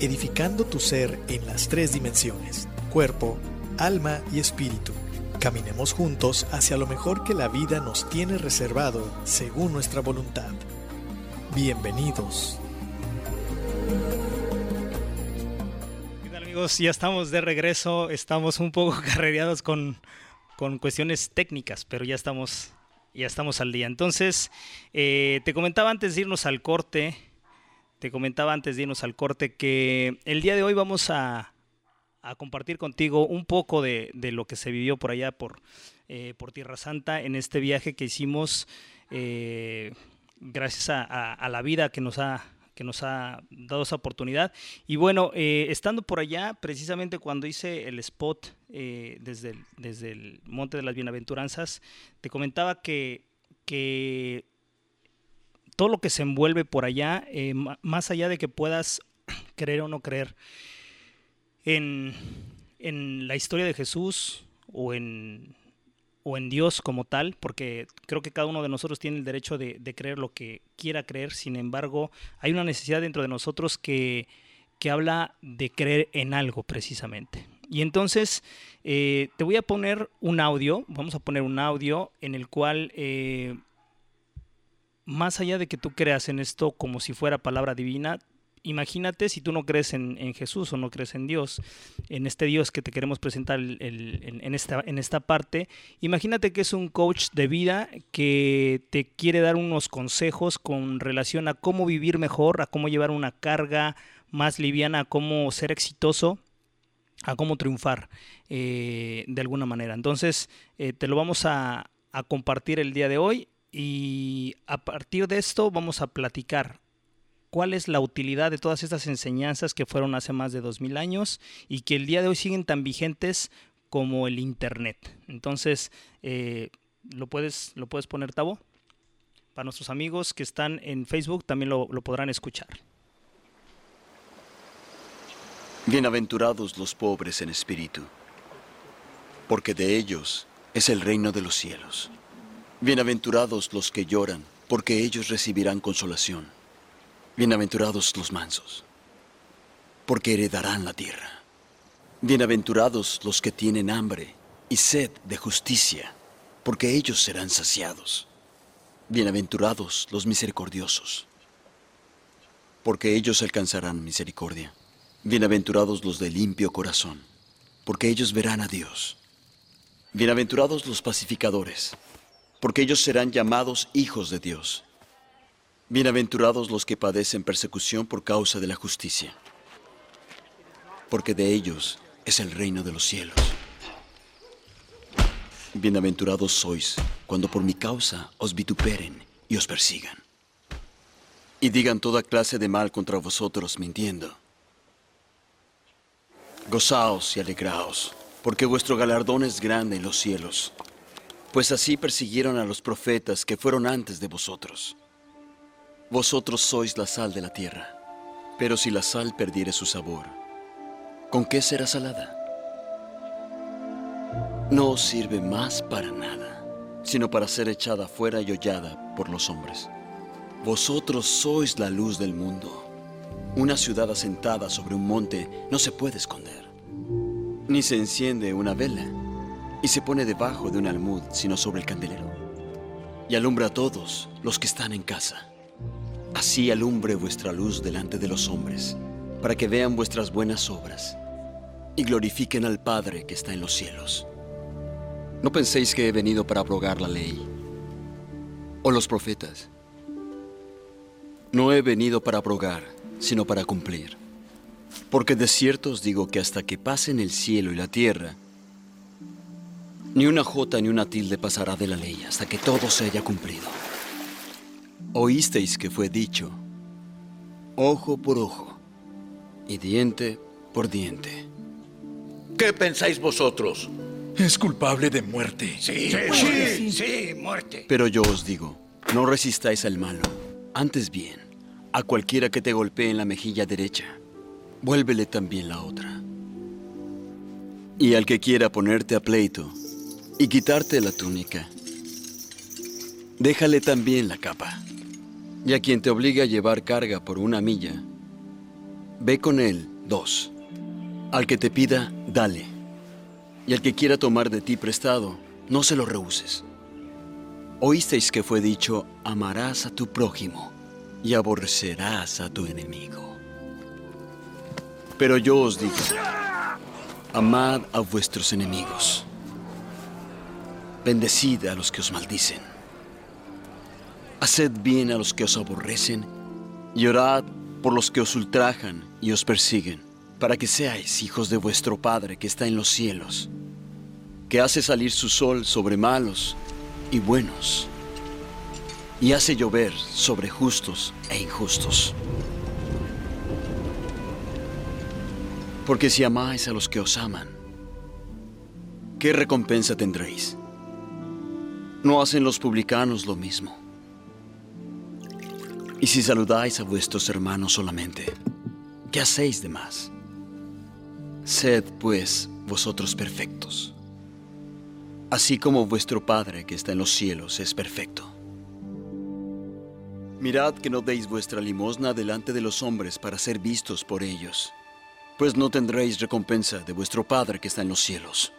edificando tu ser en las tres dimensiones, cuerpo, alma y espíritu. Caminemos juntos hacia lo mejor que la vida nos tiene reservado según nuestra voluntad. Bienvenidos. ¿Qué tal amigos? Ya estamos de regreso, estamos un poco carrereados con, con cuestiones técnicas, pero ya estamos ya estamos al día. Entonces, eh, te comentaba antes de irnos al corte, te comentaba antes de irnos al corte que el día de hoy vamos a, compartir contigo un poco de, lo que se vivió por allá, por, eh, Tierra Santa, en este viaje que hicimos eh, gracias a, la vida que nos ha que nos ha dado esa oportunidad. Y bueno, estando por allá, precisamente cuando hice el spot eh, desde, el, desde el Monte de las Bienaventuranzas, te comentaba que, que todo lo que se envuelve por allá, eh, más allá de que puedas creer o no creer en, en la historia de Jesús o en, o en Dios como tal, porque creo que cada uno de nosotros tiene el derecho de, creer lo que quiera creer, sin embargo, hay una necesidad dentro de nosotros que, que habla de creer en algo precisamente. Y entonces eh, te voy a poner un audio, vamos a poner un audio en el cual, eh, más allá de que tú creas en esto como si fuera palabra divina, imagínate si tú no crees en, Jesús o no crees en Dios, en este Dios que te queremos presentar en, esta, en esta parte, imagínate que es un coach de vida que te quiere dar unos consejos con relación a cómo vivir mejor, a cómo llevar una carga más liviana, a cómo ser exitoso a cómo triunfar eh, de alguna manera. Entonces, eh, te lo vamos a, compartir el día de hoy y a partir de esto vamos a platicar cuál es la utilidad de todas estas enseñanzas que fueron hace más de dos mil años y que el día de hoy siguen tan vigentes como el Internet. Entonces, eh, ¿lo, puedes, ¿lo puedes poner, Tavo? Para nuestros amigos que están en Facebook también lo podrán escuchar. Bienaventurados los pobres en espíritu, porque de ellos es el reino de los cielos. Bienaventurados los que lloran, porque ellos recibirán consolación. Bienaventurados los mansos, porque heredarán la tierra. Bienaventurados los que tienen hambre y sed de justicia, porque ellos serán saciados. Bienaventurados los misericordiosos, porque ellos alcanzarán misericordia. Bienaventurados los de limpio corazón, porque ellos verán a Dios. Bienaventurados los pacificadores, porque ellos serán llamados hijos de Dios. Bienaventurados los que padecen persecución por causa de la justicia, porque de ellos es el reino de los cielos. Bienaventurados sois cuando por mi causa os vituperen y os persigan, y digan toda clase de mal contra vosotros mintiendo. Gozaos y alegraos, porque vuestro galardón es grande en los cielos, pues así persiguieron a los profetas que fueron antes de vosotros. Vosotros sois la sal de la tierra, pero si la sal perdiere su sabor, ¿con qué será salada? No os sirve más para nada, sino para ser echada fuera y hollada por los hombres. Vosotros sois la luz del mundo. Una ciudad asentada sobre un monte no se puede esconder. Ni se enciende una vela y se pone debajo de un almud, sino sobre el candelero. Y alumbra a todos los que están en casa. Así alumbre vuestra luz delante de los hombres, para que vean vuestras buenas obras y glorifiquen al Padre que está en los cielos. No penséis que he venido para abrogar la ley o los profetas. No he venido para abrogar, sino para cumplir. Porque de cierto os digo que hasta que pasen el cielo y la tierra, ni una jota ni una tilde pasará de la ley hasta que todo se haya cumplido. Oísteis que fue dicho, ojo por ojo y diente por diente. ¿Qué pensáis vosotros? Es culpable de muerte. Sí, sí, sí, muerte. Pero yo os digo, no resistáis al malo. Antes bien, a cualquiera que te golpee en la mejilla derecha, vuélvele también la otra. Y al que quiera ponerte a pleito y quitarte la túnica, déjale también la capa. Y a quien te obligue a llevar carga por una milla, ve con él dos. Al que te pida, dale. Y al que quiera tomar de ti prestado, no se lo rehuses. Oísteis que fue dicho, amarás a tu prójimo y aborrecerás a tu enemigo. Pero yo os digo, amad a vuestros enemigos. Bendecid a los que os maldicen. Haced bien a los que os aborrecen y orad por los que os ultrajan y os persiguen, para que seáis hijos de vuestro Padre que está en los cielos, que hace salir su sol sobre malos y buenos, y hace llover sobre justos e injustos. Porque si amáis a los que os aman, ¿qué recompensa tendréis? ¿No hacen los publicanos lo mismo? Y si saludáis a vuestros hermanos solamente, ¿qué hacéis de más? Sed, pues, vosotros perfectos, así como vuestro Padre que está en los cielos es perfecto. Mirad que no deis vuestra limosna delante de los hombres para ser vistos por ellos, pues no tendréis recompensa de vuestro Padre que está en los cielos.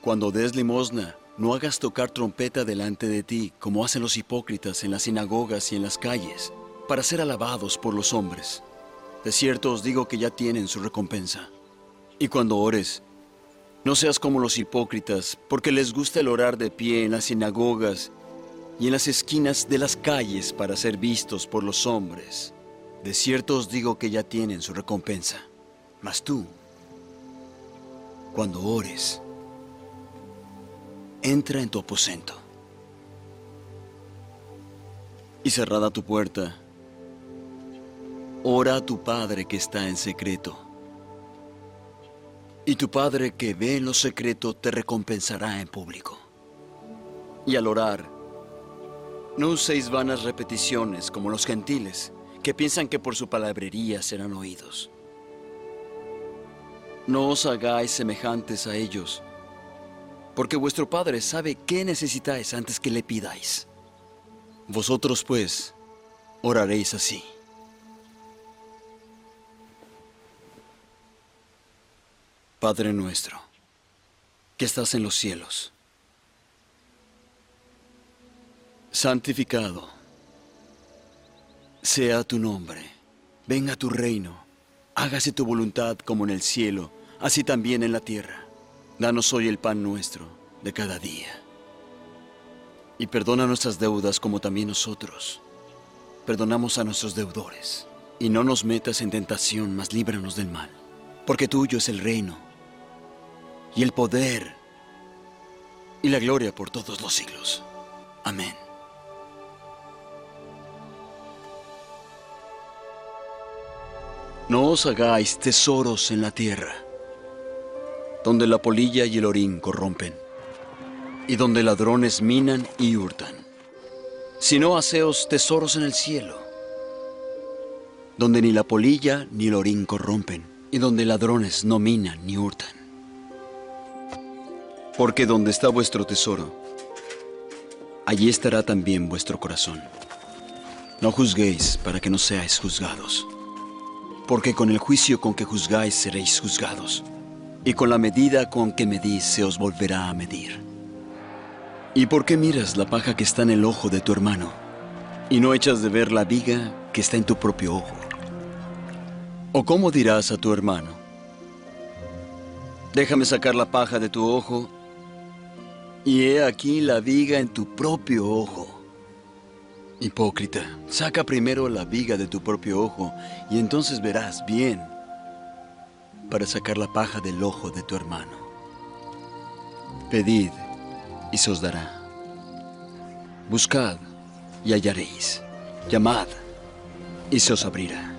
Cuando des limosna, no hagas tocar trompeta delante de ti, como hacen los hipócritas en las sinagogas y en las calles, para ser alabados por los hombres. De cierto os digo que ya tienen su recompensa. Y cuando ores, no seas como los hipócritas, porque les gusta el orar de pie en las sinagogas y en las esquinas de las calles para ser vistos por los hombres. De cierto os digo que ya tienen su recompensa. Mas tú, cuando ores, entra en tu aposento. Y cerrada tu puerta, ora a tu Padre que está en secreto. Y tu Padre que ve en lo secreto te recompensará en público. Y al orar, no uséis vanas repeticiones como los gentiles, que piensan que por su palabrería serán oídos. No os hagáis semejantes a ellos, porque vuestro Padre sabe qué necesitáis antes que le pidáis. Vosotros pues oraréis así. Padre nuestro, que estás en los cielos, santificado sea tu nombre, venga tu reino, hágase tu voluntad como en el cielo, así también en la tierra. Danos hoy el pan nuestro de cada día. Y perdona nuestras deudas como también nosotros. Perdonamos a nuestros deudores. Y no nos metas en tentación, mas líbranos del mal. Porque tuyo es el reino, y el poder, y la gloria por todos los siglos. Amén. No os hagáis tesoros en la tierra, donde la polilla y el orín corrompen, y donde ladrones minan y hurtan, sino haceos tesoros en el cielo, donde ni la polilla ni el orín corrompen, y donde ladrones no minan ni hurtan. Porque donde está vuestro tesoro, allí estará también vuestro corazón. No juzguéis para que no seáis juzgados porque con el juicio con que juzgáis seréis juzgados, y con la medida con que medís se os volverá a medir. ¿Y por qué miras la paja que está en el ojo de tu hermano, y no echas de ver la viga que está en tu propio ojo? ¿O cómo dirás a tu hermano, déjame sacar la paja de tu ojo, y he aquí la viga en tu propio ojo? Hipócrita, saca primero la viga de tu propio ojo y entonces verás bien para sacar la paja del ojo de tu hermano. Pedid y se os dará. Buscad y hallaréis. Llamad y se os abrirá.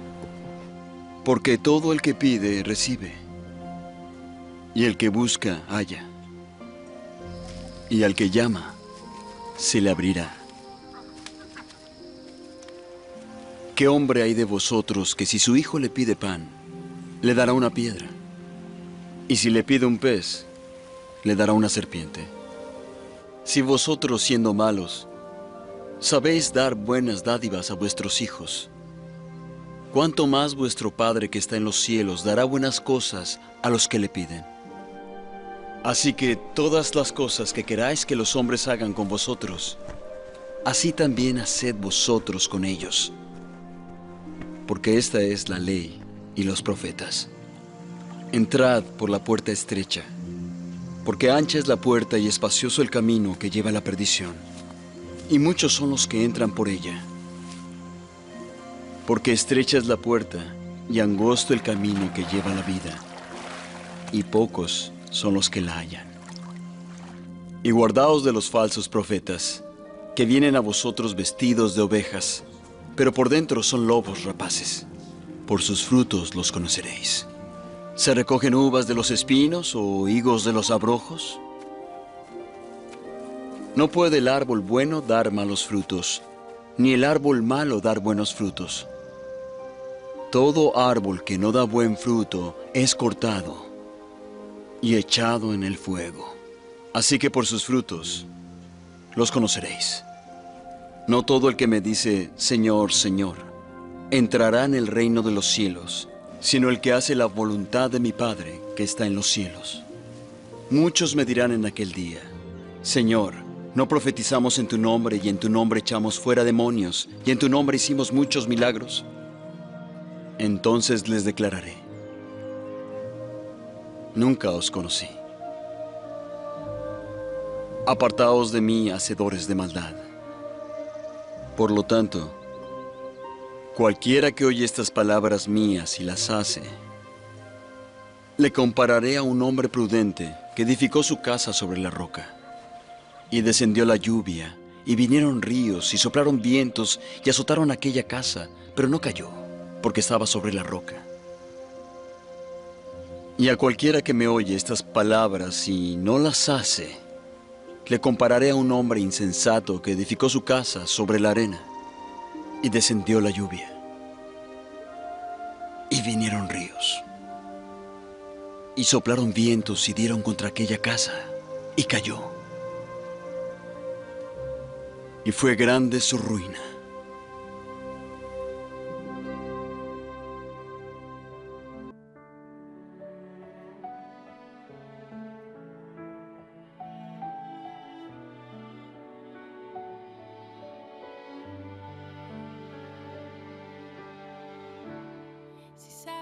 Porque todo el que pide, recibe. Y el que busca, halla. Y al que llama, se le abrirá. ¿Qué hombre hay de vosotros que si su hijo le pide pan, le dará una piedra? Y si le pide un pez, le dará una serpiente. Si vosotros siendo malos, sabéis dar buenas dádivas a vuestros hijos, ¿cuánto más vuestro Padre que está en los cielos dará buenas cosas a los que le piden? Así que todas las cosas que queráis que los hombres hagan con vosotros, así también haced vosotros con ellos. Porque esta es la ley y los profetas. Entrad por la puerta estrecha, porque ancha es la puerta y espacioso el camino que lleva a la perdición, y muchos son los que entran por ella. Porque estrecha es la puerta y angosto el camino que lleva a la vida, y pocos son los que la hallan. Y guardaos de los falsos profetas, que vienen a vosotros vestidos de ovejas, pero por dentro son lobos rapaces. Por sus frutos los conoceréis. ¿Se recogen uvas de los espinos o higos de los abrojos? No puede el árbol bueno dar malos frutos, ni el árbol malo dar buenos frutos. Todo árbol que no da buen fruto es cortado y echado en el fuego. Así que por sus frutos los conoceréis. No todo el que me dice, Señor, Señor, entrará en el reino de los cielos sino el que hace la voluntad de mi Padre que está en los cielos. Muchos me dirán en aquel día, Señor, ¿no profetizamos en tu nombre y en tu nombre echamos fuera demonios y en tu nombre hicimos muchos milagros? Entonces les declararé, nunca os conocí. Apartaos de mí, hacedores de maldad. Por lo tanto, Cualquiera que oye estas palabras mías y las hace, le compararé a un hombre prudente que edificó su casa sobre la roca. Y descendió la lluvia, y vinieron ríos, y soplaron vientos, y azotaron aquella casa, pero no cayó, porque estaba sobre la roca. Y a cualquiera que me oye estas palabras y no las hace, le compararé a un hombre insensato que edificó su casa sobre la arena y descendió la lluvia. Y vinieron ríos. Y soplaron vientos y dieron contra aquella casa. Y cayó. Y fue grande su ruina.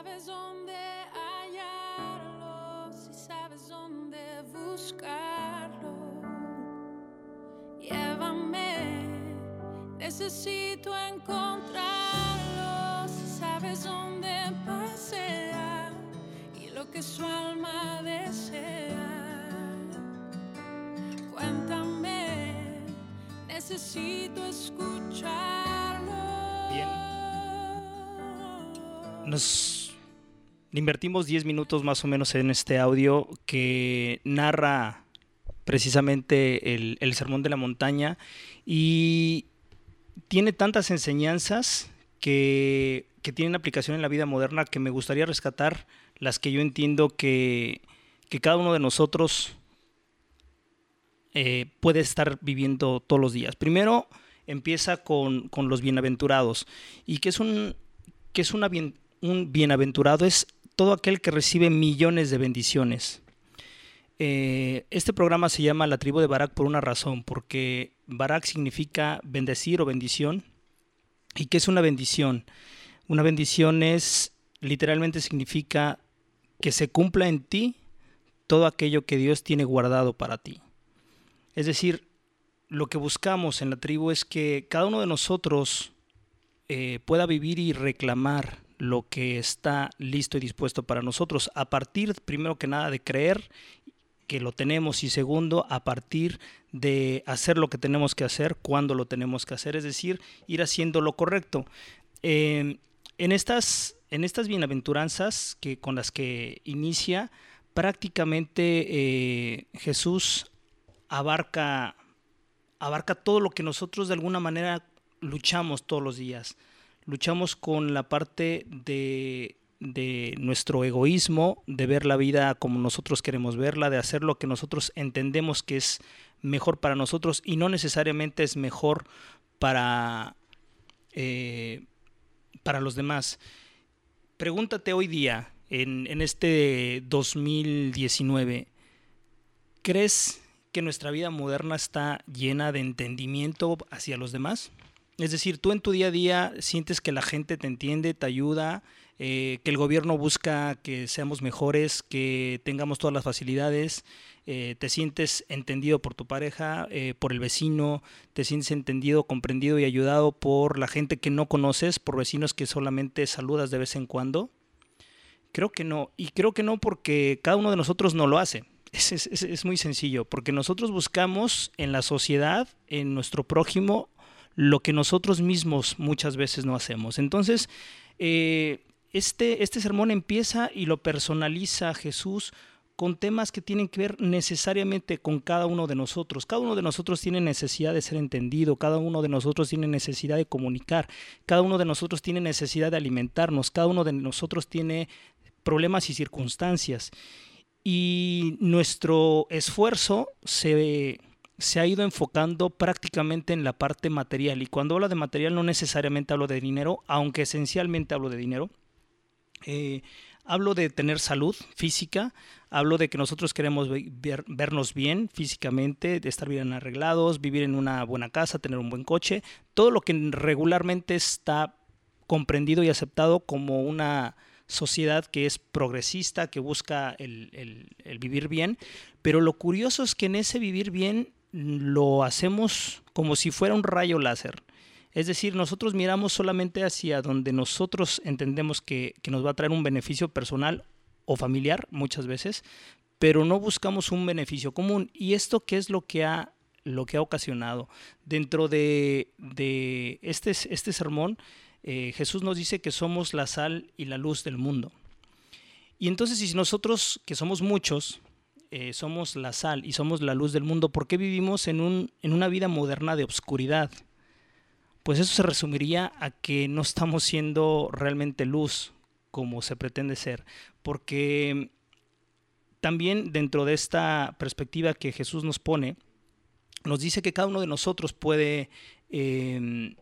sabes dónde hallarlo, si sabes dónde buscarlo. Llévame, necesito encontrarlo, sabes dónde pasea y lo que su alma desea. Cuéntame, necesito escucharlo. Bien. Nos invertimos 10 minutos más o menos en este audio que narra precisamente el, Sermón de la Montaña y tiene tantas enseñanzas que, tienen aplicación en la vida moderna que me gustaría rescatar las que yo entiendo que, cada uno de nosotros eh, puede estar viviendo todos los días. Primero empieza con, los bienaventurados y que es un, que es una un bienaventurado es todo aquel que recibe millones de bendiciones. Eh, este programa se llama La tribu de Barak por una razón, porque Barak significa bendecir o bendición. ¿Y qué es una bendición? Una bendición es, literalmente significa que se cumpla en ti todo aquello que Dios tiene guardado para ti. Es decir, lo que buscamos en la tribu es que cada uno de nosotros eh, pueda vivir y reclamar lo que está listo y dispuesto para nosotros. A partir, primero que nada, de creer que lo tenemos y segundo, a partir de hacer lo que tenemos que hacer cuando lo tenemos que hacer, es decir, ir haciendo lo correcto. en, estas, en estas bienaventuranzas que, con las que inicia, prácticamente eh, Jesús abarca, abarca todo lo que nosotros de alguna manera luchamos todos los días. Luchamos con la parte de, de nuestro egoísmo, de ver la vida como nosotros queremos verla, de hacer lo que nosotros entendemos que es mejor para nosotros y no necesariamente es mejor para, eh, para los demás. Pregúntate hoy día, en, en este 2019, ¿crees que nuestra vida moderna está llena de entendimiento hacia los demás? Es decir, tú en tu día a día sientes que la gente te entiende, te ayuda, eh, que el gobierno busca que seamos mejores, que tengamos todas las facilidades, eh, te sientes entendido por tu pareja, eh, por el vecino, te sientes entendido, comprendido y ayudado por la gente que no conoces, por vecinos que solamente saludas de vez en cuando. Creo que no, y creo que no porque cada uno de nosotros no lo hace. Es, muy sencillo, porque nosotros buscamos en la sociedad, en nuestro prójimo, lo que nosotros mismos muchas veces no hacemos. Entonces, eh, este, este sermón empieza y lo personaliza Jesús con temas que tienen que ver necesariamente con cada uno de nosotros. Cada uno de nosotros tiene necesidad de ser entendido, cada uno de nosotros tiene necesidad de comunicar, cada uno de nosotros tiene necesidad de alimentarnos, cada uno de nosotros tiene problemas y circunstancias. Y nuestro esfuerzo se, se ha ido enfocando prácticamente en la parte material. Y cuando hablo de material no necesariamente hablo de dinero, aunque esencialmente hablo de dinero eh, hablo de tener salud física, hablo de que nosotros queremos vernos bien físicamente, de estar bien arreglados, vivir en una buena casa, tener un buen coche, todo lo que regularmente está comprendido y aceptado como una sociedad que es progresista, que busca el, el vivir bien, pero lo curioso es que en ese vivir bien lo hacemos como si fuera un rayo láser. Es decir, nosotros miramos solamente hacia donde nosotros entendemos que, nos va a traer un beneficio personal o familiar muchas veces, pero no buscamos un beneficio común. ¿Y esto qué es lo que ha, lo que ha ocasionado? Dentro de, este, este sermón, eh, Jesús nos dice que somos la sal y la luz del mundo. Y entonces si nosotros, que somos muchos, eh, somos la sal y somos la luz del mundo, ¿por qué vivimos en, un, en una vida moderna de obscuridad? pues eso se resumiría a que no estamos siendo realmente luz como se pretende ser, porque también dentro de esta perspectiva que Jesús nos pone, nos dice que cada uno de nosotros puede em,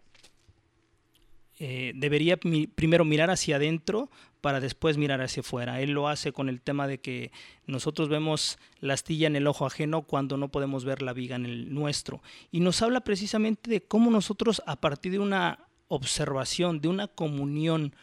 eh, debería primero mirar hacia adentro para después mirar hacia afuera. Él lo hace con el tema de que nosotros vemos la astilla en el ojo ajeno cuando no podemos ver la viga en el nuestro. Y nos habla precisamente de cómo nosotros a partir de una observación, de una comunión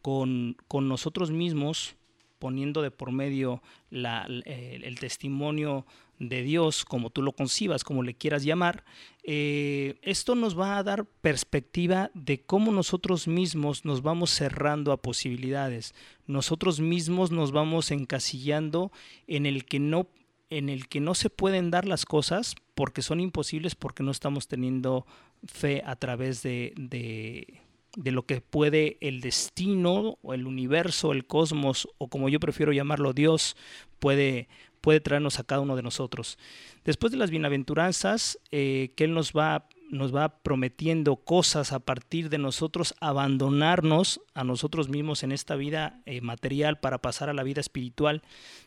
con, con nosotros mismos, poniendo de por medio la, el testimonio de Dios, como tú lo concibas, como le quieras llamar, eh, esto nos va a dar perspectiva de cómo nosotros mismos nos vamos cerrando a posibilidades. Nosotros mismos nos vamos encasillando en el que no en el que no se pueden dar las cosas porque son imposibles porque no estamos teniendo fe a través de, de, de lo que puede el destino o el universo, el cosmos o como yo prefiero llamarlo Dios puede, puede traernos a cada uno de nosotros. Después de las bienaventuranzas, eh, que Él nos va, nos va prometiendo cosas a partir de nosotros, abandonarnos a nosotros mismos en esta vida eh, material para pasar a la vida espiritual,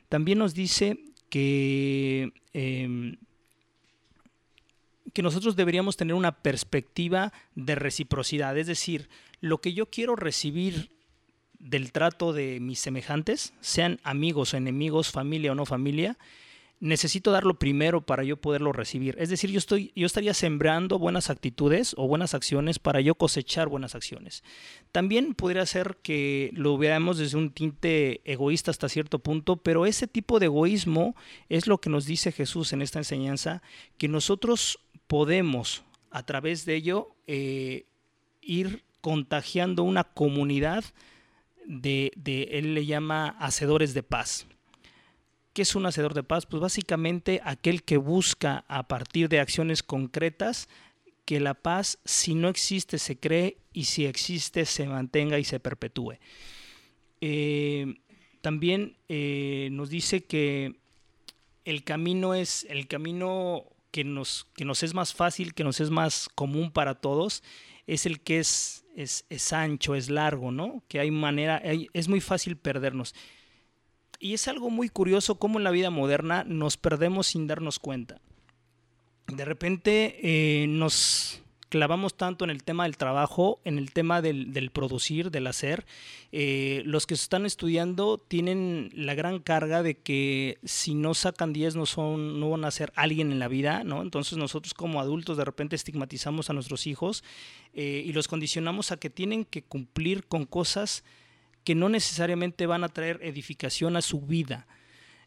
también nos dice que, em, que nosotros deberíamos tener una perspectiva de reciprocidad, es decir, lo que yo quiero recibir del trato de mis semejantes, sean amigos o enemigos, familia o no familia, necesito darlo primero para yo poderlo recibir. Es decir, yo, estoy, yo estaría sembrando buenas actitudes o buenas acciones para yo cosechar buenas acciones. También podría ser que lo veamos desde un tinte egoísta hasta cierto punto, pero ese tipo de egoísmo es lo que nos dice Jesús en esta enseñanza, que nosotros podemos a través de ello eh, ir contagiando una comunidad de, él le llama hacedores de paz. ¿Qué es un hacedor de paz? Pues básicamente aquel que busca a partir de acciones concretas que la paz, si no existe, se cree y si existe, se mantenga y se perpetúe. eh, también eh, nos dice que el camino es el camino que nos, que nos es más fácil, que nos es más común para todos, es el que es, es, es ancho, es largo, ¿no? Que hay manera, es muy fácil perdernos. Y es algo muy curioso cómo en la vida moderna nos perdemos sin darnos cuenta. De repente eh, nos, clavamos tanto en el tema del trabajo, en el tema del, producir, del hacer. Eh, los que están estudiando tienen la gran carga de que si no sacan 10 no, son, no van a ser alguien en la vida, ¿no? Entonces nosotros como adultos de repente estigmatizamos a nuestros hijos eh, y los condicionamos a que tienen que cumplir con cosas que no necesariamente van a traer edificación a su vida.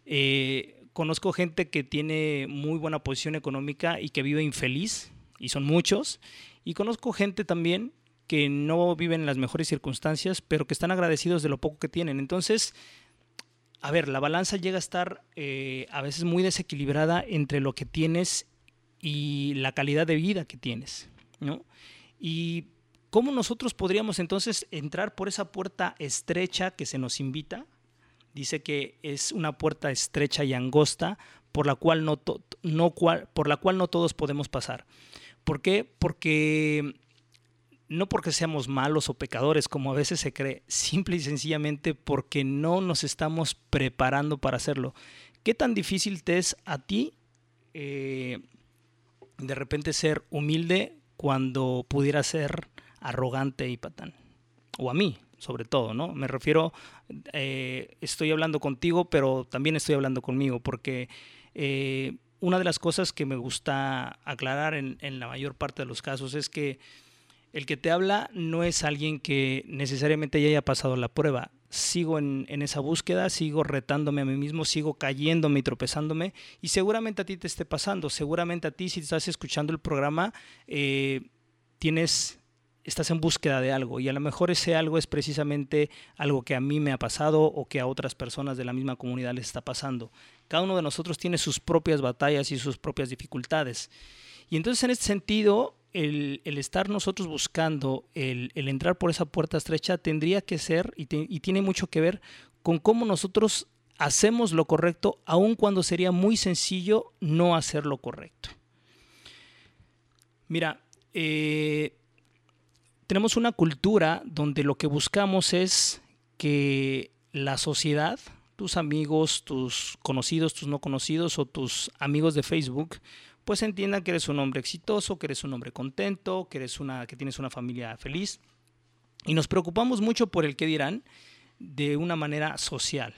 Eh, conozco gente que tiene muy buena posición económica y que vive infeliz, y son muchos. Y conozco gente también que no viven en las mejores circunstancias, pero que están agradecidos de lo poco que tienen. Entonces, a ver, la balanza llega a estar eh, a veces muy desequilibrada entre lo que tienes y la calidad de vida que tienes, ¿no? Y cómo nosotros podríamos entonces entrar por esa puerta estrecha que se nos invita. Dice que es una puerta estrecha y angosta por la cual no, no por la cual no todos podemos pasar. ¿Por qué? Porque no porque seamos malos o pecadores, como a veces se cree, simple y sencillamente porque no nos estamos preparando para hacerlo. ¿Qué tan difícil te es a ti eh, de repente ser humilde cuando pudiera ser arrogante y patán? O a mí, sobre todo, ¿no? Me refiero, eh, estoy hablando contigo, pero también estoy hablando conmigo, porque eh, una de las cosas que me gusta aclarar en, la mayor parte de los casos es que el que te habla no es alguien que necesariamente ya haya pasado la prueba. Sigo en, esa búsqueda, sigo retándome a mí mismo, sigo cayéndome y tropezándome y seguramente a ti te esté pasando, seguramente a ti si estás escuchando el programa eh, tienes estás en búsqueda de algo y a lo mejor ese algo es precisamente algo que a mí me ha pasado o que a otras personas de la misma comunidad les está pasando. Cada uno de nosotros tiene sus propias batallas y sus propias dificultades. Y entonces en este sentido, el, estar nosotros buscando, el, entrar por esa puerta estrecha, tendría que ser y, y tiene mucho que ver con cómo nosotros hacemos lo correcto, aun cuando sería muy sencillo no hacer lo correcto. Mira, eh, tenemos una cultura donde lo que buscamos es que la sociedad, tus amigos, tus conocidos, tus no conocidos o tus amigos de Facebook, pues entiendan que eres un hombre exitoso, que eres un hombre contento, que eres una que tienes una familia feliz. Y nos preocupamos mucho por el que dirán de una manera social.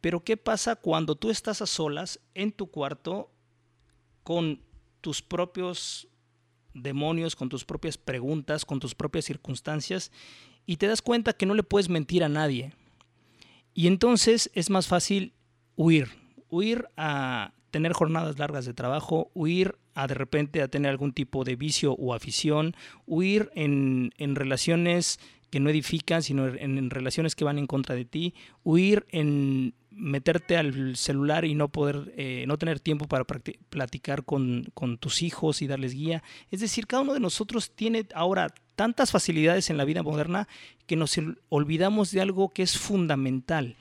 Pero ¿qué pasa cuando tú estás a solas en tu cuarto con tus propios demonios, con tus propias preguntas, con tus propias circunstancias, y te das cuenta que no le puedes mentir a nadie. Y entonces es más fácil huir, huir a tener jornadas largas de trabajo, huir a de repente a tener algún tipo de vicio o afición, huir en, en relaciones que no edifican, sino en, relaciones que van en contra de ti, huir en meterte al celular y no poder, eh, no tener tiempo para platicar con, con, tus hijos y darles guía. Es decir, cada uno de nosotros tiene ahora tantas facilidades en la vida moderna que nos olvidamos de algo que es fundamental.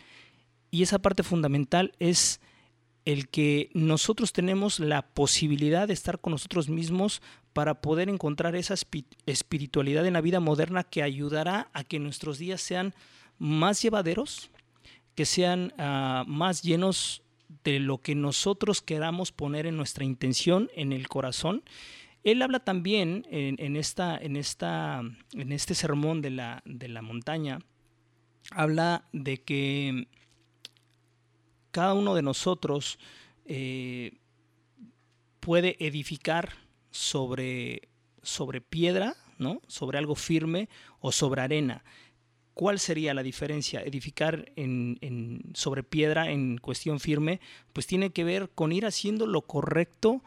Y esa parte fundamental es el que nosotros tenemos la posibilidad de estar con nosotros mismos para poder encontrar esa espiritualidad en la vida moderna que ayudará a que nuestros días sean más llevaderos, que sean ah, más llenos de lo que nosotros queramos poner en nuestra intención, en el corazón. Él habla también en, esta, en, esta, en este sermón de la, de la montaña, habla de que cada uno de nosotros eh, puede edificar sobre, sobre piedra, ¿no? sobre algo firme o sobre arena. ¿Cuál sería la diferencia? Edificar en, sobre piedra en cuestión firme, pues tiene que ver con ir haciendo lo correcto,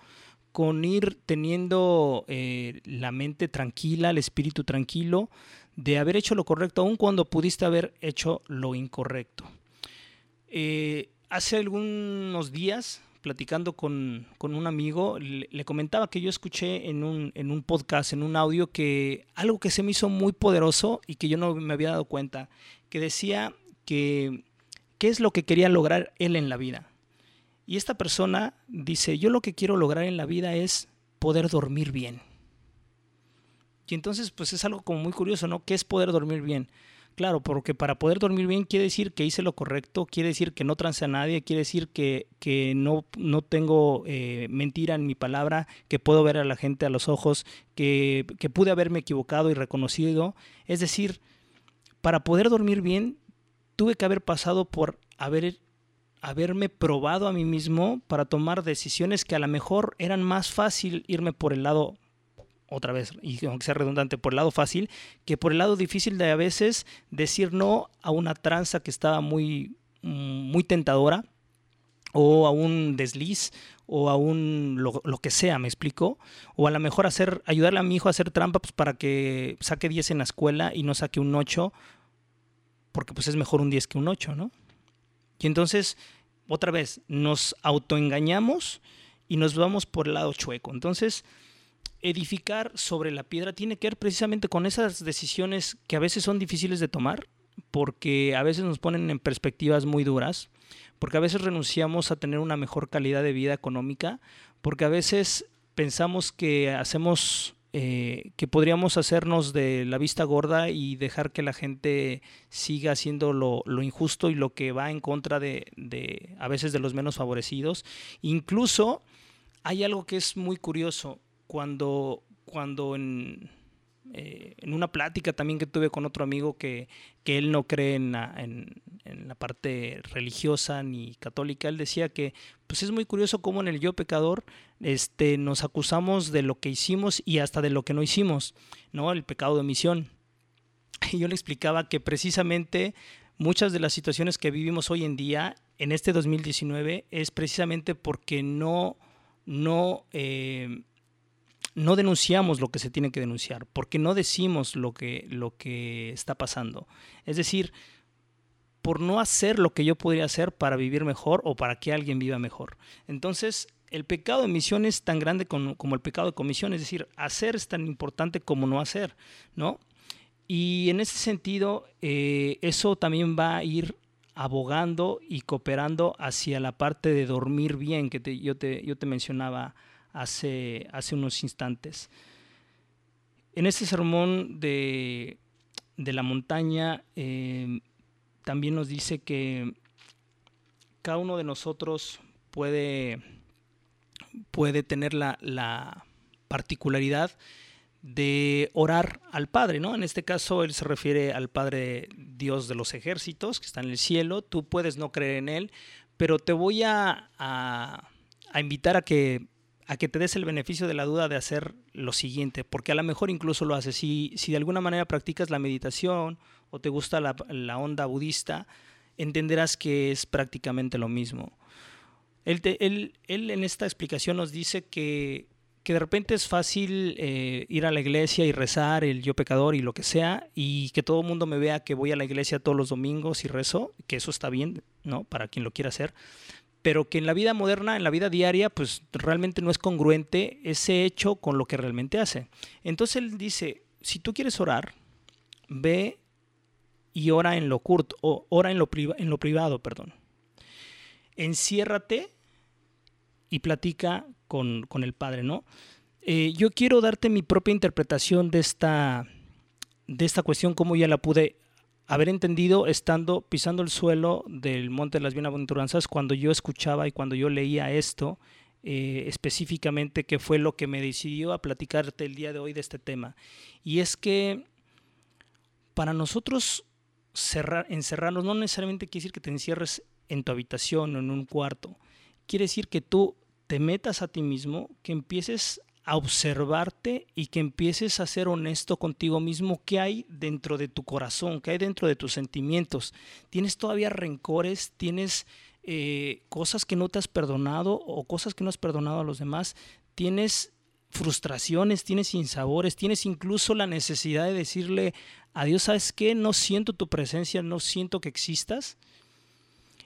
con ir teniendo eh, la mente tranquila, el espíritu tranquilo, de haber hecho lo correcto, aun cuando pudiste haber hecho lo incorrecto. Eh, hace algunos días, platicando con, un amigo, le, comentaba que yo escuché en un, en un podcast, en un audio, que algo que se me hizo muy poderoso y que yo no me había dado cuenta, que decía que qué es lo que quería lograr él en la vida. Y esta persona dice, yo lo que quiero lograr en la vida es poder dormir bien. Y entonces, pues es algo como muy curioso, ¿no? ¿Qué es poder dormir bien? Claro, porque para poder dormir bien quiere decir que hice lo correcto, quiere decir que no trance a nadie, quiere decir que, que no, no tengo eh, mentira en mi palabra, que puedo ver a la gente a los ojos, que, que pude haberme equivocado y reconocido. Es decir, para poder dormir bien, tuve que haber pasado por haber, haberme probado a mí mismo para tomar decisiones que a lo mejor eran más fácil irme por el lado otra vez, y aunque sea redundante, por el lado fácil, que por el lado difícil de a veces decir no a una tranza que estaba muy, mm, muy tentadora, o a un desliz, o a un lo, que sea, me explico, o a lo mejor hacer, ayudarle a mi hijo a hacer trampa pues, para que saque 10 en la escuela y no saque un 8, porque pues es mejor un 10 que un 8, ¿no? Y entonces, otra vez, nos autoengañamos y nos vamos por el lado chueco. Entonces, edificar sobre la piedra tiene que ver precisamente con esas decisiones que a veces son difíciles de tomar, porque a veces nos ponen en perspectivas muy duras, porque a veces renunciamos a tener una mejor calidad de vida económica, porque a veces pensamos que hacemos eh, que podríamos hacernos de la vista gorda y dejar que la gente siga haciendo lo, injusto y lo que va en contra de, a veces de los menos favorecidos. Incluso hay algo que es muy curioso cuando, cuando en, eh, en una plática también que tuve con otro amigo que, que él no cree en la, en, la, parte religiosa ni católica, él decía que pues es muy curioso cómo en el yo pecador este, nos acusamos de lo que hicimos y hasta de lo que no hicimos, ¿no? El pecado de omisión. Y yo le explicaba que precisamente muchas de las situaciones que vivimos hoy en día, en este 2019, es precisamente porque no, no eh, no denunciamos lo que se tiene que denunciar, porque no decimos lo que, lo que está pasando. Es decir, por no hacer lo que yo podría hacer para vivir mejor o para que alguien viva mejor. Entonces, el pecado de omisión es tan grande como, el pecado de comisión, es decir, hacer es tan importante como no hacer, ¿no? Y en ese sentido, eh, eso también va a ir abogando y cooperando hacia la parte de dormir bien que yo, te, yo te mencionaba hace, hace unos instantes. En este sermón de, la montaña eh, también nos dice que cada uno de nosotros puede, puede tener la, la particularidad de orar al Padre, ¿no? En este caso él se refiere al Padre Dios de los ejércitos, que está en el cielo. Tú puedes no creer en él, pero te voy a, a invitar a que a que te des el beneficio de la duda de hacer lo siguiente, porque a lo mejor incluso lo haces. Si, si de alguna manera practicas la meditación o te gusta la, onda budista, entenderás que es prácticamente lo mismo. Él, él, en esta explicación nos dice que, que de repente es fácil eh, ir a la iglesia y rezar el yo pecador y lo que sea, y que todo el mundo me vea que voy a la iglesia todos los domingos y rezo, que eso está bien, ¿no? Para quien lo quiera hacer pero que en la vida moderna, en la vida diaria, pues realmente no es congruente ese hecho con lo que realmente hace. Entonces él dice, si tú quieres orar, ve y ora en lo curto, o ora en lo, en lo privado, perdón. Enciérrate y platica con, el Padre, ¿no? Eh, yo quiero darte mi propia interpretación de esta, de esta cuestión, como ya la pude haber entendido estando pisando el suelo del Monte de las Bienaventuranzas cuando yo escuchaba y cuando yo leía esto eh, específicamente, que fue lo que me decidió a platicarte el día de hoy de este tema. Y es que para nosotros cerrar, encerrarnos no necesariamente quiere decir que te encierres en tu habitación o en un cuarto. Quiere decir que tú te metas a ti mismo, que empieces a observarte y que empieces a ser honesto contigo mismo, qué hay dentro de tu corazón, qué hay dentro de tus sentimientos. ¿Tienes todavía rencores? ¿Tienes eh, cosas que no te has perdonado o cosas que no has perdonado a los demás? ¿Tienes frustraciones? ¿Tienes insabores? ¿Tienes incluso la necesidad de decirle a Dios, ¿sabes qué? No siento tu presencia, no siento que existas.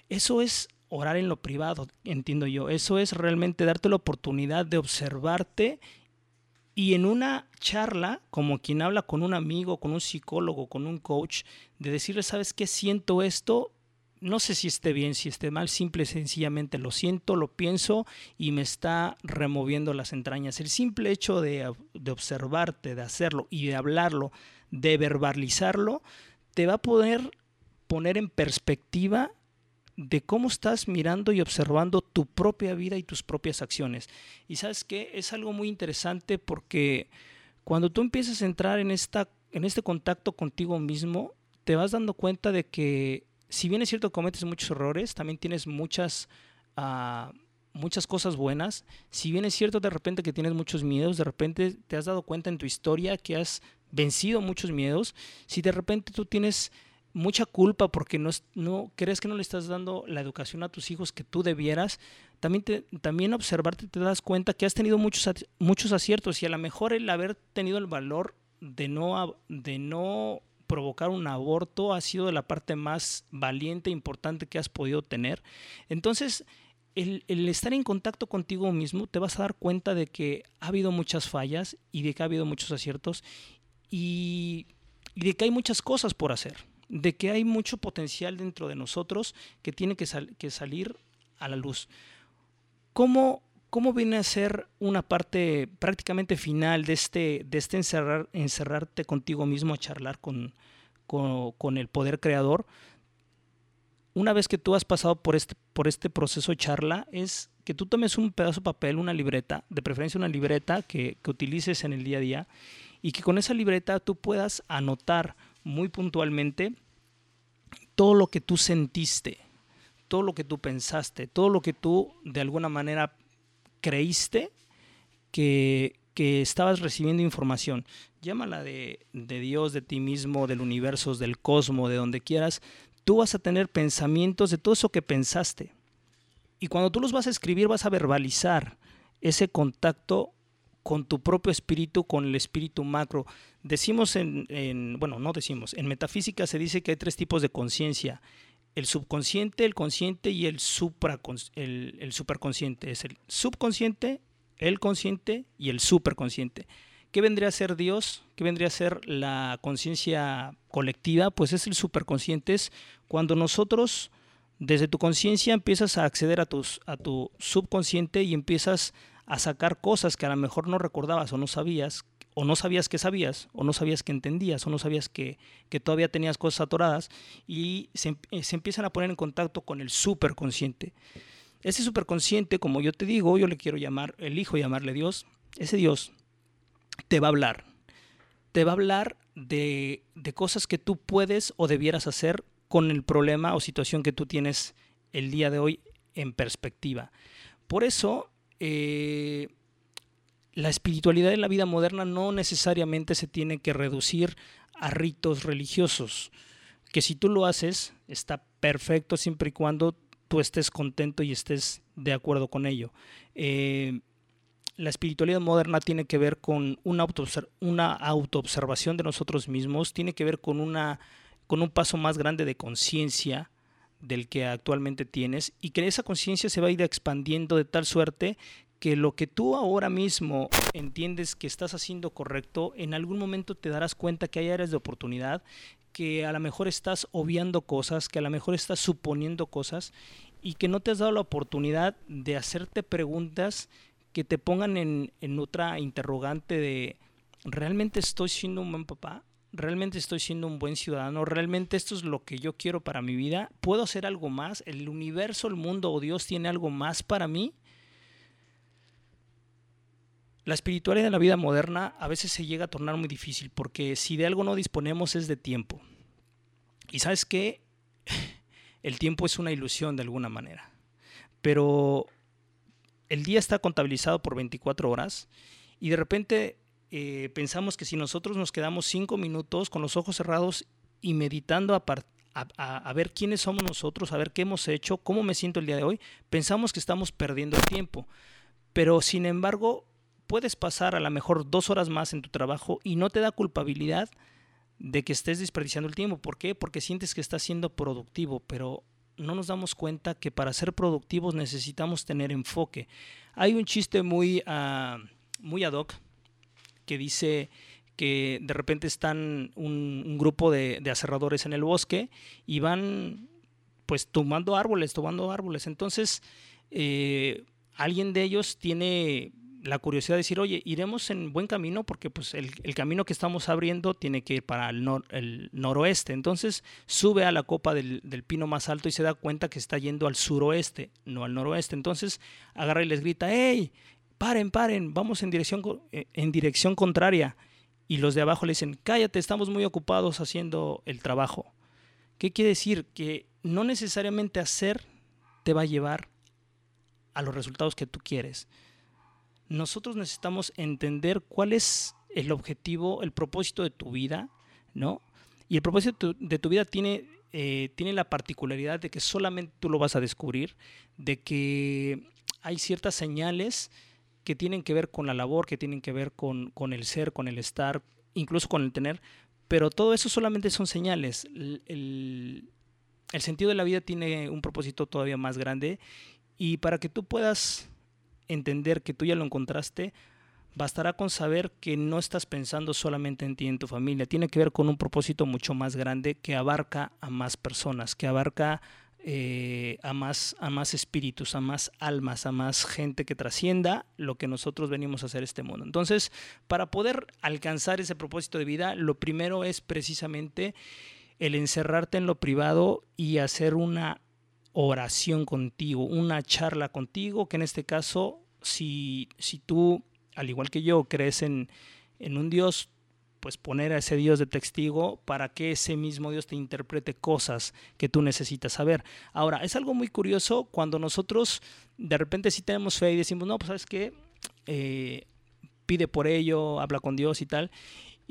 Eso es orar en lo privado, entiendo yo. Eso es realmente darte la oportunidad de observarte y en una charla, como quien habla con un amigo, con un psicólogo, con un coach, de decirle, ¿sabes qué? Siento esto, no sé si esté bien, si esté mal, simple y sencillamente lo siento, lo pienso y me está removiendo las entrañas. El simple hecho de, de observarte, de hacerlo y de hablarlo, de verbalizarlo, te va a poder poner en perspectiva de cómo estás mirando y observando tu propia vida y tus propias acciones. Y sabes que es algo muy interesante porque cuando tú empiezas a entrar en, esta, en este contacto contigo mismo, te vas dando cuenta de que si bien es cierto que cometes muchos errores, también tienes muchas, uh, muchas cosas buenas. Si bien es cierto de repente que tienes muchos miedos, de repente te has dado cuenta en tu historia que has vencido muchos miedos. Si de repente tú tienes mucha culpa porque no, no crees que no le estás dando la educación a tus hijos que tú debieras, también, te, también observarte te das cuenta que has tenido muchos, muchos aciertos y a lo mejor el haber tenido el valor de no, de no provocar un aborto ha sido la parte más valiente e importante que has podido tener. Entonces, el, el, estar en contacto contigo mismo te vas a dar cuenta de que ha habido muchas fallas y de que ha habido muchos aciertos y, y de que hay muchas cosas por hacer de que hay mucho potencial dentro de nosotros que tiene que, que salir a la luz. ¿Cómo, ¿Cómo, viene a ser una parte prácticamente final de este, de este encerrar, encerrarte contigo mismo a charlar con, con, con, el poder creador? Una vez que tú has pasado por este, por este proceso de charla, es que tú tomes un pedazo de papel, una libreta, de preferencia una libreta que, que utilices en el día a día, y que con esa libreta tú puedas anotar muy puntualmente todo lo que tú sentiste, todo lo que tú pensaste, todo lo que tú de alguna manera creíste que, que estabas recibiendo información. Llámala de, de Dios, de ti mismo, del universo, del cosmos, de donde quieras. Tú vas a tener pensamientos de todo eso que pensaste. Y cuando tú los vas a escribir, vas a verbalizar ese contacto con tu propio espíritu, con el espíritu macro. Decimos en, bueno, no decimos, en metafísica se dice que hay tres tipos de conciencia. El subconsciente, el consciente y el, el, el superconsciente. Es el subconsciente, el consciente y el superconsciente. ¿Qué vendría a ser Dios? ¿Qué vendría a ser la conciencia colectiva? Pues es el superconsciente, es cuando nosotros desde tu conciencia empiezas a acceder a, tus, a tu subconsciente y empiezas a sacar cosas que a lo mejor no recordabas o no sabías, o no sabías que sabías, o no sabías que entendías, o no sabías que, todavía tenías cosas atoradas, y se, eh, se, empiezan a poner en contacto con el superconsciente. Ese superconsciente, como yo te digo, yo le quiero llamar, elijo llamarle Dios, ese Dios te va a hablar, te va a hablar de, de cosas que tú puedes o debieras hacer con el problema o situación que tú tienes el día de hoy en perspectiva. Por eso eh, la espiritualidad en la vida moderna no necesariamente se tiene que reducir a ritos religiosos, que si tú lo haces está perfecto siempre y cuando tú estés contento y estés de acuerdo con ello. Eh, la espiritualidad moderna tiene que ver con una, auto, una autoobservación de nosotros mismos, tiene que ver con un paso más grande de conciencia, del que actualmente tienes y que esa conciencia se va a ir expandiendo de tal suerte que lo que tú ahora mismo entiendes que estás haciendo correcto, en algún momento te darás cuenta que hay áreas de oportunidad, que a lo mejor estás obviando cosas, que a lo mejor estás suponiendo cosas y que no te has dado la oportunidad de hacerte preguntas que te pongan en, en otra interrogante de, ¿realmente estoy siendo un buen papá? Realmente estoy siendo un buen ciudadano, realmente esto es lo que yo quiero para mi vida, puedo hacer algo más, el universo, el mundo o Dios tiene algo más para mí. La espiritualidad de la vida moderna a veces se llega a tornar muy difícil porque si de algo no disponemos es de tiempo. Y sabes que el tiempo es una ilusión de alguna manera, pero el día está contabilizado por 24 horas y de repente eh, pensamos que si nosotros nos quedamos cinco minutos con los ojos cerrados y meditando a, ver quiénes somos nosotros, a ver qué hemos hecho, cómo me siento el día de hoy, pensamos que estamos perdiendo el tiempo. Pero sin embargo, puedes pasar a lo mejor dos horas más en tu trabajo y no te da culpabilidad de que estés desperdiciando el tiempo. ¿Por qué? Porque sientes que estás siendo productivo, pero no nos damos cuenta que para ser productivos necesitamos tener enfoque. Hay un chiste muy, uh, muy ad hoc que dice que de repente están un, grupo de, aserradores en el bosque y van pues tomando árboles, tomando árboles. Entonces, eh, alguien de ellos tiene la curiosidad de decir, oye, iremos en buen camino porque pues el, camino que estamos abriendo tiene que ir para el, el noroeste. Entonces sube a la copa del, pino más alto y se da cuenta que está yendo al suroeste, no al noroeste. Entonces agarra y les grita, hey, paren, paren, vamos en dirección, eh, en dirección contraria. Y los de abajo le dicen, cállate, estamos muy ocupados haciendo el trabajo. ¿Qué quiere decir? Que no necesariamente hacer te va a llevar a los resultados que tú quieres nosotros necesitamos entender cuál es el objetivo, el propósito de tu vida, ¿no? Y el propósito de tu vida tiene, eh, tiene la particularidad de que solamente tú lo vas a descubrir, de que hay ciertas señales que tienen que ver con la labor, que tienen que ver con, el ser, con el estar, incluso con el tener, pero todo eso solamente son señales. el sentido de la vida tiene un propósito todavía más grande y para que tú puedas entender que tú ya lo encontraste, bastará con saber que no estás pensando solamente en ti y en tu familia. Tiene que ver con un propósito mucho más grande que abarca a más personas, que abarca eh, a, más, a más espíritus, a más almas, a más gente que trascienda lo que nosotros venimos a hacer este mundo. Entonces, para poder alcanzar ese propósito de vida, lo primero es precisamente el encerrarte en lo privado y hacer una oración contigo, una charla contigo, que en este caso, si, si tú, al igual que yo, crees en, en un Dios, pues poner a ese Dios de testigo para que ese mismo Dios te interprete cosas que tú necesitas saber. Ahora, es algo muy curioso cuando nosotros de repente sí tenemos fe y decimos, no, pues sabes qué, eh, pide por ello, habla con Dios y tal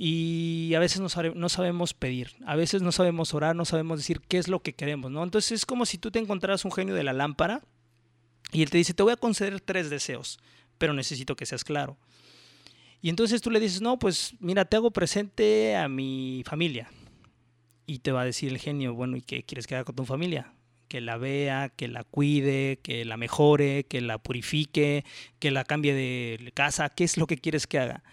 y a veces no, sabemos pedir, a veces no sabemos orar, no sabemos decir qué es lo que queremos, ¿no? Entonces es como si tú te encontraras un genio de la lámpara y él te dice, te voy a conceder tres deseos, pero necesito que seas claro. Y entonces tú le dices, no, pues mira, te hago presente a mi familia. Y te va a decir el genio, bueno, ¿y qué quieres que haga con tu familia? Que la vea, que la cuide, que la mejore, que la purifique, que la cambie de casa, ¿qué es lo que quieres que haga?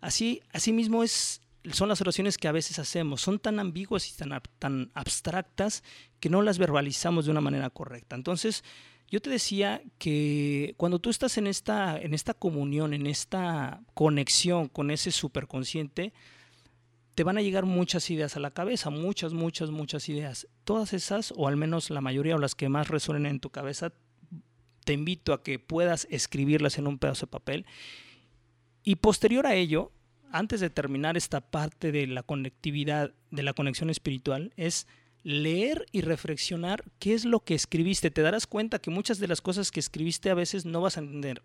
Así, mismo es, son las oraciones que a veces hacemos. Son tan ambiguas y tan, tan abstractas que no las verbalizamos de una manera correcta. Entonces, yo te decía que cuando tú estás en esta, en esta comunión, en esta conexión con ese superconsciente, te van a llegar muchas ideas a la cabeza, muchas, muchas, muchas ideas. Todas esas, o al menos la mayoría o las que más resuenen en tu cabeza, te invito a que puedas escribirlas en un pedazo de papel y posterior a ello, antes de terminar esta parte de la conectividad, de la conexión espiritual, es leer y reflexionar qué es lo que escribiste. Te darás cuenta que muchas de las cosas que escribiste a veces no vas a entender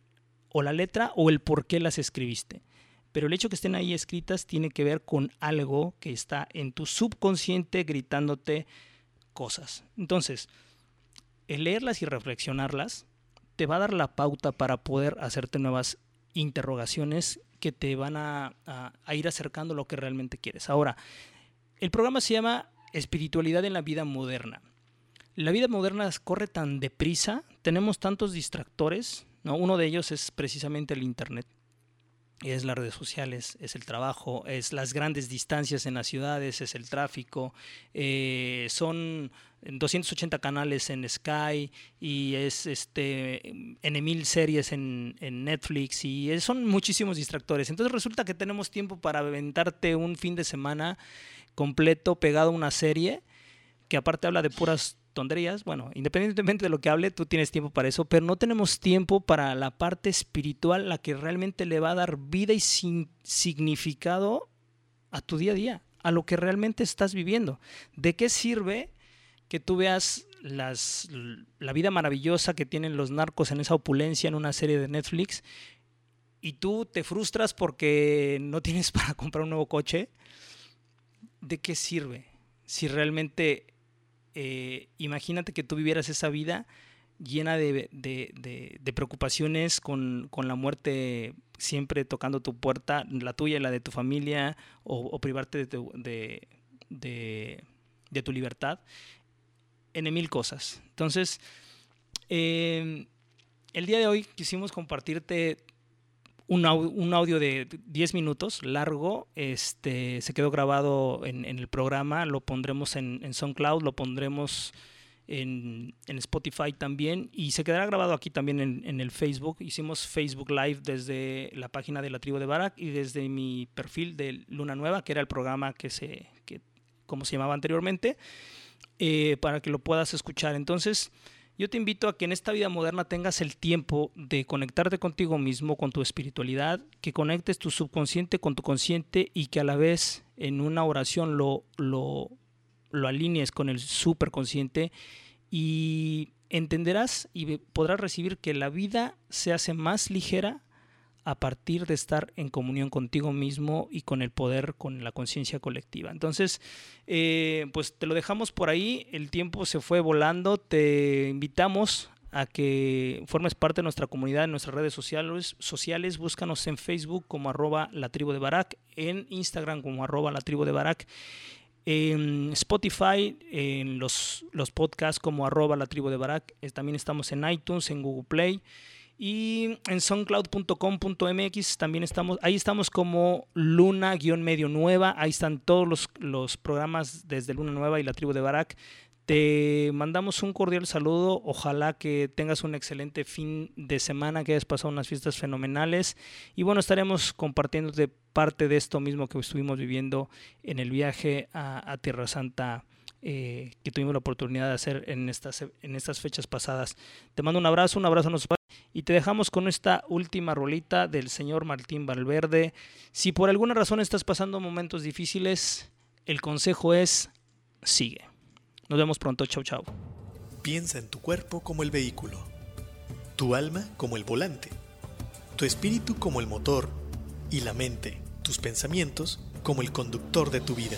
o la letra o el por qué las escribiste. Pero el hecho que estén ahí escritas tiene que ver con algo que está en tu subconsciente gritándote cosas. Entonces, el leerlas y reflexionarlas te va a dar la pauta para poder hacerte nuevas interrogaciones que te van a, ir acercando lo que realmente quieres. Ahora, el programa se llama Espiritualidad en la vida moderna. La vida moderna corre tan deprisa, tenemos tantos distractores, ¿no? uno de ellos es precisamente el Internet es las redes sociales, es el trabajo, es las grandes distancias en las ciudades, es el tráfico, eh, son 280 canales en Sky y es este en mil series en, Netflix y son muchísimos distractores. Entonces resulta que tenemos tiempo para aventarte un fin de semana completo pegado a una serie que aparte habla de puras tonterías, bueno, independientemente de lo que hable, tú tienes tiempo para eso, pero no tenemos tiempo para la parte espiritual, la que realmente le va a dar vida y significado a tu día a día, a lo que realmente estás viviendo. ¿De qué sirve que tú veas las, la vida maravillosa que tienen los narcos en esa opulencia en una serie de Netflix y tú te frustras porque no tienes para comprar un nuevo coche? ¿De qué sirve? Si realmente eh, imagínate que tú vivieras esa vida llena de, preocupaciones, con, la muerte siempre tocando tu puerta, la tuya y la de tu familia, o, privarte de tu, libertad, en mil cosas. Entonces, em, el día de hoy quisimos compartirte un, audio de 10 minutos largo, este, se quedó grabado en, el programa, lo pondremos en, SoundCloud, lo pondremos en, Spotify también y se quedará grabado aquí también en, el Facebook. Hicimos Facebook Live desde la página de la tribu de Barak y desde mi perfil de Luna Nueva, que era el programa que se, que, como se llamaba anteriormente, eh, para que lo puedas escuchar. Entonces, yo te invito a que en esta vida moderna tengas el tiempo de conectarte contigo mismo, con tu espiritualidad, que conectes tu subconsciente con tu consciente y que a la vez en una oración lo, lo lo alinees con el superconsciente y entenderás y podrás recibir que la vida se hace más ligera a partir de estar en comunión contigo mismo y con el poder, con la conciencia colectiva. Entonces, eh, pues te lo dejamos por ahí, el tiempo se fue volando, te invitamos a que formes parte de nuestra comunidad en nuestras redes sociales, búscanos en Facebook como arroba la tribu de Barak, en Instagram como arroba la tribu de Barak en Spotify, en los, los podcasts como arroba la tribu de Barak. También estamos en iTunes, en Google Play. Y en soundcloud.com.mx también estamos, ahí estamos como Luna-Medio Nueva, ahí están todos los, los, programas desde Luna Nueva y la tribu de Barak. Te mandamos un cordial saludo. Ojalá que tengas un excelente fin de semana, que hayas pasado unas fiestas fenomenales. Y bueno, estaremos compartiendo de parte de esto mismo que estuvimos viviendo en el viaje a, Tierra Santa. Eh, que tuvimos la oportunidad de hacer en estas, en estas fechas pasadas. Te mando un abrazo, un abrazo a nosotros y te dejamos con esta última rolita del señor Martín Valverde. Si por alguna razón estás pasando momentos difíciles, el consejo es sigue. Nos vemos pronto, chau chau. Piensa en tu cuerpo como el vehículo, tu alma como el volante, tu espíritu como el motor y la mente, tus pensamientos como el conductor de tu vida.